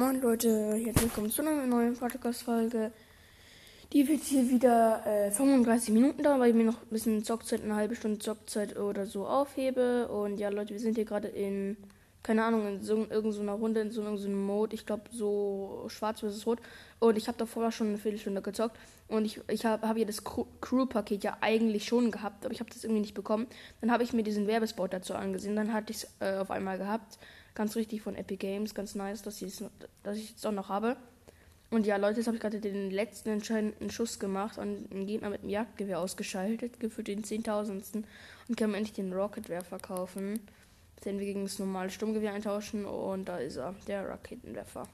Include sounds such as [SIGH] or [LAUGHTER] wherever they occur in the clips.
Moin Leute, herzlich willkommen zu einer neuen Podcast-Folge. Die wird hier wieder äh, 35 Minuten dauern, weil ich mir noch ein bisschen Zockzeit, eine halbe Stunde Zockzeit oder so aufhebe. Und ja, Leute, wir sind hier gerade in, keine Ahnung, in so, irgendeiner Runde, in so einem Mode. Ich glaube, so schwarz versus rot. Und ich habe davor schon eine Viertelstunde gezockt. Und ich, ich habe hab ja das Crew-Paket ja eigentlich schon gehabt, aber ich habe das irgendwie nicht bekommen. Dann habe ich mir diesen Werbespot dazu angesehen. Dann hatte ich es äh, auf einmal gehabt. Ganz richtig von Epic Games. Ganz nice, dass, dass ich es auch noch habe. Und ja, Leute, jetzt habe ich gerade den letzten entscheidenden Schuss gemacht und einen Gegner mit dem Jagdgewehr ausgeschaltet, für den Zehntausendsten und kann mir endlich den Rocketwerfer kaufen. Den wir gegen das normale Sturmgewehr eintauschen und da ist er, der Raketenwerfer.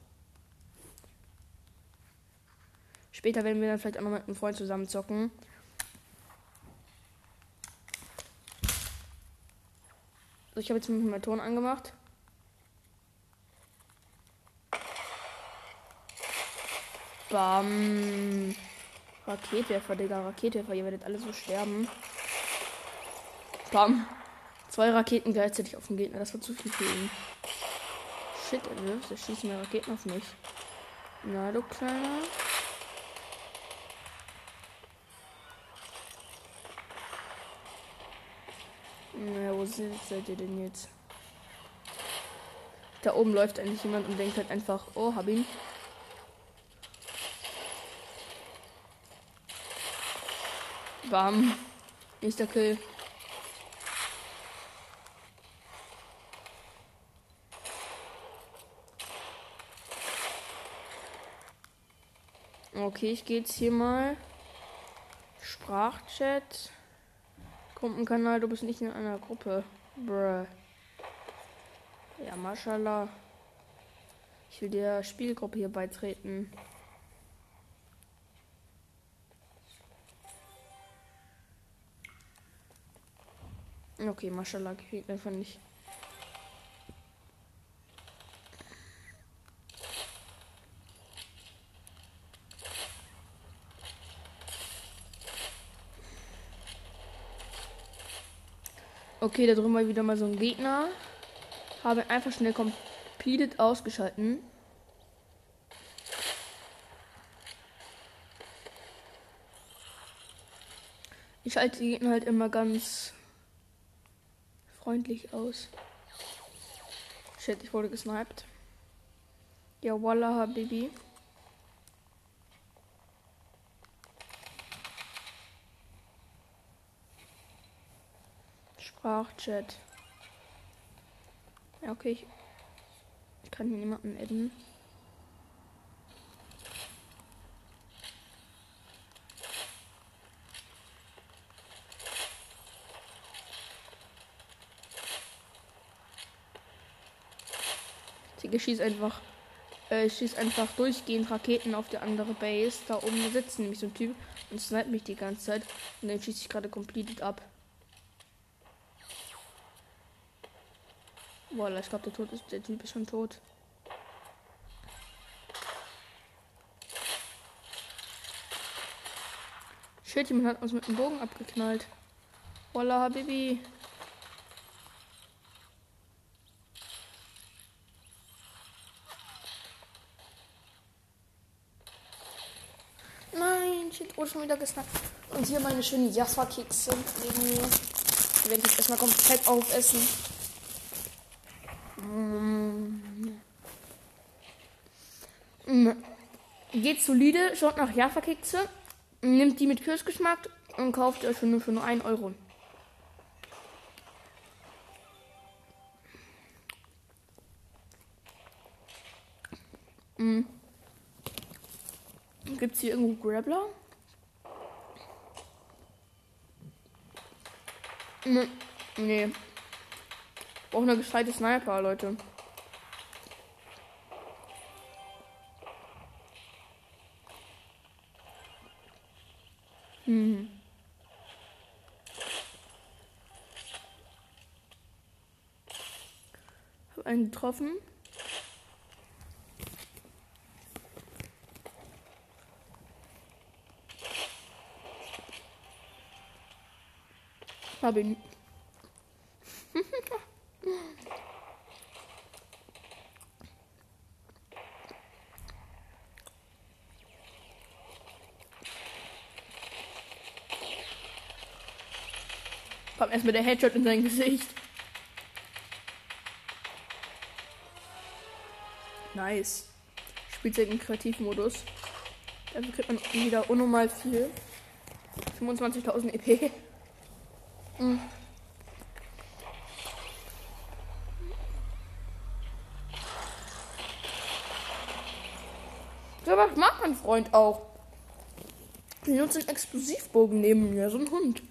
Später werden wir dann vielleicht auch noch mit einem Freund zusammen zocken. So, ich habe jetzt meinen Ton angemacht. Bam. Raketwerfer, Digga. Raketwerfer. Ihr werdet alle so sterben. Bam. Zwei Raketen gleichzeitig auf den Gegner. Das war zu viel für ihn. Shit, er wirft. Er schießt mehr Raketen auf mich. Na, du Kleiner. Na, wo seid ihr denn jetzt? Da oben läuft eigentlich jemand und denkt halt einfach, oh, hab ihn. Bam. Nächster Kill. Okay, ich gehe jetzt hier mal. Sprachchat. Gruppenkanal, du bist nicht in einer Gruppe. Bruh. Ja, mashallah. Ich will der Spielgruppe hier beitreten. Okay, Mashallah kriegt einfach nicht. Okay, da drüben war wieder mal so ein Gegner. Habe einfach schnell completed ausgeschalten. Ich schalte die Gegner halt immer ganz freundlich aus. Shit, ich wurde gesniped. Ja, Wallah, Baby. Sprachchat. Ja, okay, ich, ich kann hier niemanden adden. Ich schieße einfach, äh, ich schieße einfach durchgehend Raketen auf die andere Base. Da oben sitzt nämlich so ein Typ und sniped mich die ganze Zeit. Und den schieße ich gerade completed ab. Boah, ich glaube, der, der Typ ist schon tot. Shit, jemand hat uns mit dem Bogen abgeknallt. Voila, Habibi. Shit, wurde schon wieder gesnackt. Und hier meine schönen Jaffa-Kekse neben mir. Die werde ich jetzt erstmal komplett aufessen. Mm. Geht solide, schaut nach Jaffa-Kekse, nimmt die mit Kirschgeschmack und kauft euch für nur, für nur 1 Euro. Mm. Gibt es hier irgendwo Grappler? Nee. nee. Brauche eine gescheite Sniper, Leute. Hm. Hab einen getroffen. Da bin ich. [LAUGHS] Komm, erstmal der Headshot in sein Gesicht. Nice. Spielzeit im Kreativmodus. Dafür kriegt man wieder unnormal viel. 25.000 EP. So was mag mein Freund auch. Die nutzt einen Explosivbogen neben mir, so ein Hund.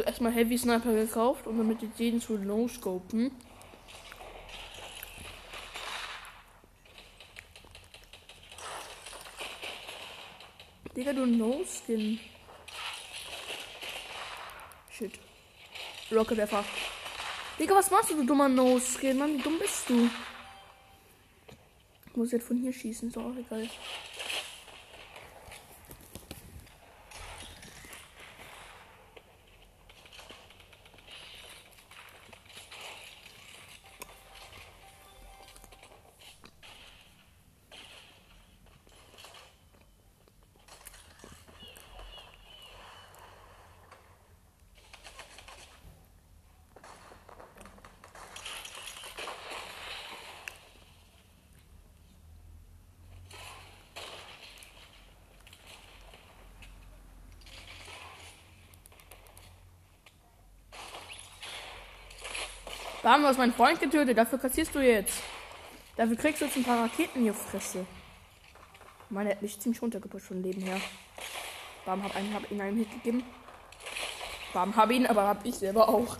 Also erstmal Heavy Sniper gekauft, um damit jetzt jeden zu no-scopen. Digga, du No-Skin. Shit. Rocketwerfer. Digga, was machst du, du dummer No-Skin? Mann, wie dumm bist du? Ich muss jetzt von hier schießen, ist auch egal. Da haben wir meinen Freund getötet. Dafür kassierst du jetzt. Dafür kriegst du jetzt ein paar Raketen die Fresse. Meine hat mich ziemlich runtergepusht von Leben her. Bam, hab einen, hab ihn einen Hit gegeben. Bam, hab ihn, aber hab ich selber auch.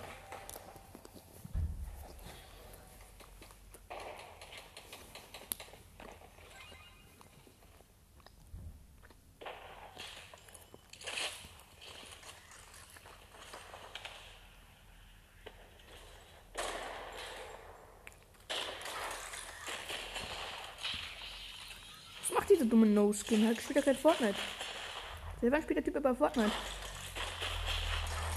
Diese dumme No-Skin? Halt spielt ja kein Fortnite. Selber spielt der Typ aber Fortnite.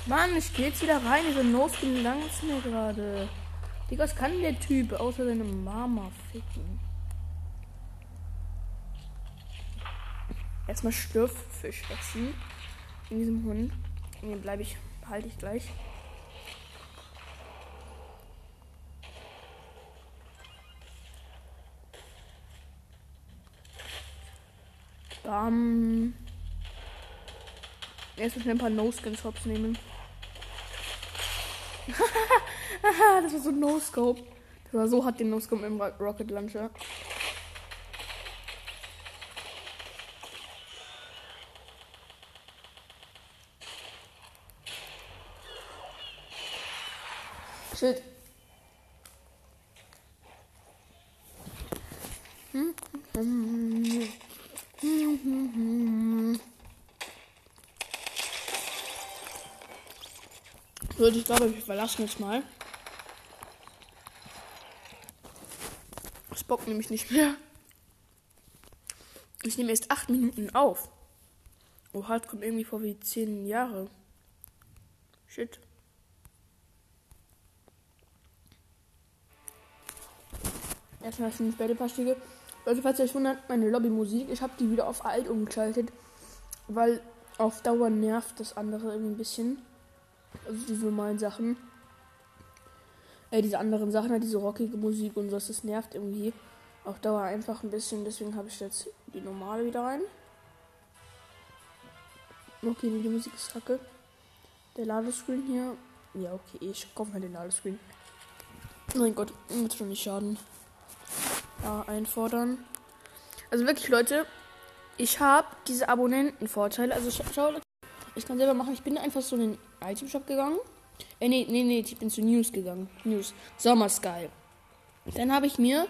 Mann, ich geh jetzt wieder rein. Diese No-Skin langt's mir gerade. Digga, was kann der Typ außer seine Mama ficken? Erstmal Stürffisch essen. In diesem Hund. Den bleibe ich, behalte ich gleich. Bam. Erst schnell ein paar No-Skin-Shops nehmen. [LAUGHS] das war so No-Scope. Das war so hat den No-Scope im Rocket Launcher. Shit. Hm? Würde ich glaube, wir verlassen jetzt mal. Das bockt nämlich nicht mehr. Ich nehme erst 8 Minuten auf. Oh, halt kommt irgendwie vor wie 10 Jahre. Shit. Erstmal 5 Bällepastige. Leute, falls ihr euch wundert, meine Lobbymusik, ich habe die wieder auf alt umgeschaltet, weil auf Dauer nervt das andere irgendwie ein bisschen. Also diese normalen Sachen. Äh, diese anderen Sachen, halt diese rockige Musik und so, das nervt irgendwie auf Dauer einfach ein bisschen. Deswegen habe ich jetzt die normale wieder rein. Okay, die Musik ist kacke. Der Ladescreen hier. Ja, okay, ich kaufe mal den Ladescreen. Mein Gott, wird schon nicht schaden ja, einfordern. Also wirklich, Leute, ich habe diese Abonnentenvorteile. Also schau, ich kann selber machen. Ich bin einfach so in den Item Shop gegangen. Äh, nee, nee, nee, ich bin zu News gegangen. News. Sommer Sky. Dann habe ich mir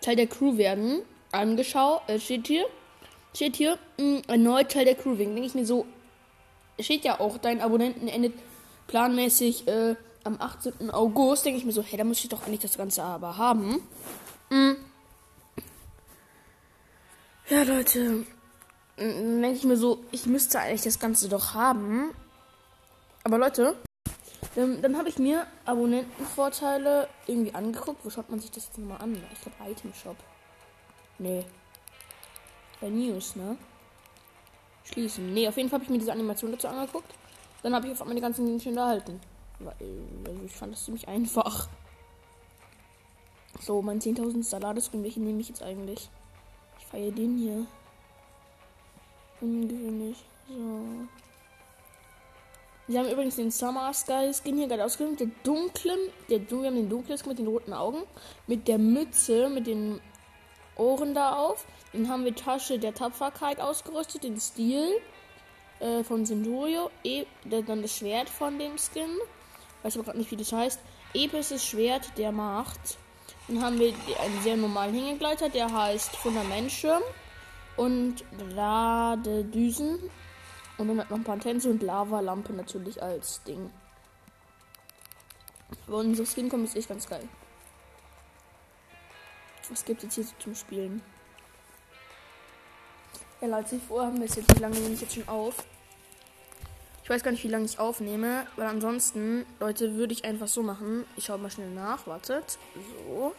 Teil der Crew werden angeschaut. Äh, steht hier. Steht hier, mh, hm, erneut Teil der Crew werden. Denke ich mir so, steht ja auch, dein Abonnenten endet planmäßig äh, am 18. August. Denke ich mir so, hey, da muss ich doch eigentlich das Ganze aber haben. Mhm. Ja, Leute. Denke ich mir so, ich müsste eigentlich das Ganze doch haben. Aber Leute, Dann, dann habe ich mir Abonnentenvorteile irgendwie angeguckt. Wo schaut man sich das jetzt nochmal an? Ich glaube Item Shop. Nee. Bei News, ne? Schließen. Nee, auf jeden Fall habe ich mir diese Animation dazu angeguckt. Dann habe ich auf einmal die ganzen Gegenstände erhalten. Weil, also ich fand das ziemlich einfach. So, mein 10.000 Saladescreen, welchen nehme ich jetzt eigentlich? Ich feiere den hier. Ungewöhnlich. So. Wir haben übrigens den Summer Sky Skin hier gerade ausgewählt. Der dunklen, der, wir haben den dunklen Skin mit den roten Augen. Mit der Mütze, mit den Ohren da auf. Dann haben wir Tasche der Tapferkeit ausgerüstet, den Stil äh, von Centurio. E dann das Schwert von dem Skin. Weiß aber gerade nicht, wie das heißt. Episches Schwert der Macht. Dann haben wir einen sehr normalen Hängegleiter, der heißt Fundamentschirm. Und Ladedüsen. Und dann noch ein paar Tänze und Lavalampe natürlich als Ding. Aber unser Skin kommt ist echt ganz geil. Was gibt es jetzt hier zum Spielen? Ja, Leute, vorher haben wir es jetzt, wie lange nehme ich jetzt schon auf? Ich weiß gar nicht, wie lange ich aufnehme, weil ansonsten, Leute, würde ich einfach so machen. Ich schaue mal schnell nach, wartet. So.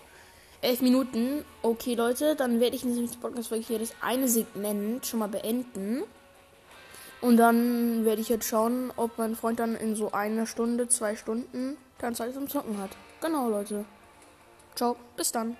Elf Minuten. Okay, Leute, dann werde ich in diesem Podcast-Folge hier das eine Segment schon mal beenden. Und dann werde ich jetzt schauen, ob mein Freund dann in so einer Stunde, zwei Stunden keine Zeit zum Zocken hat. Genau, Leute. Ciao, bis dann.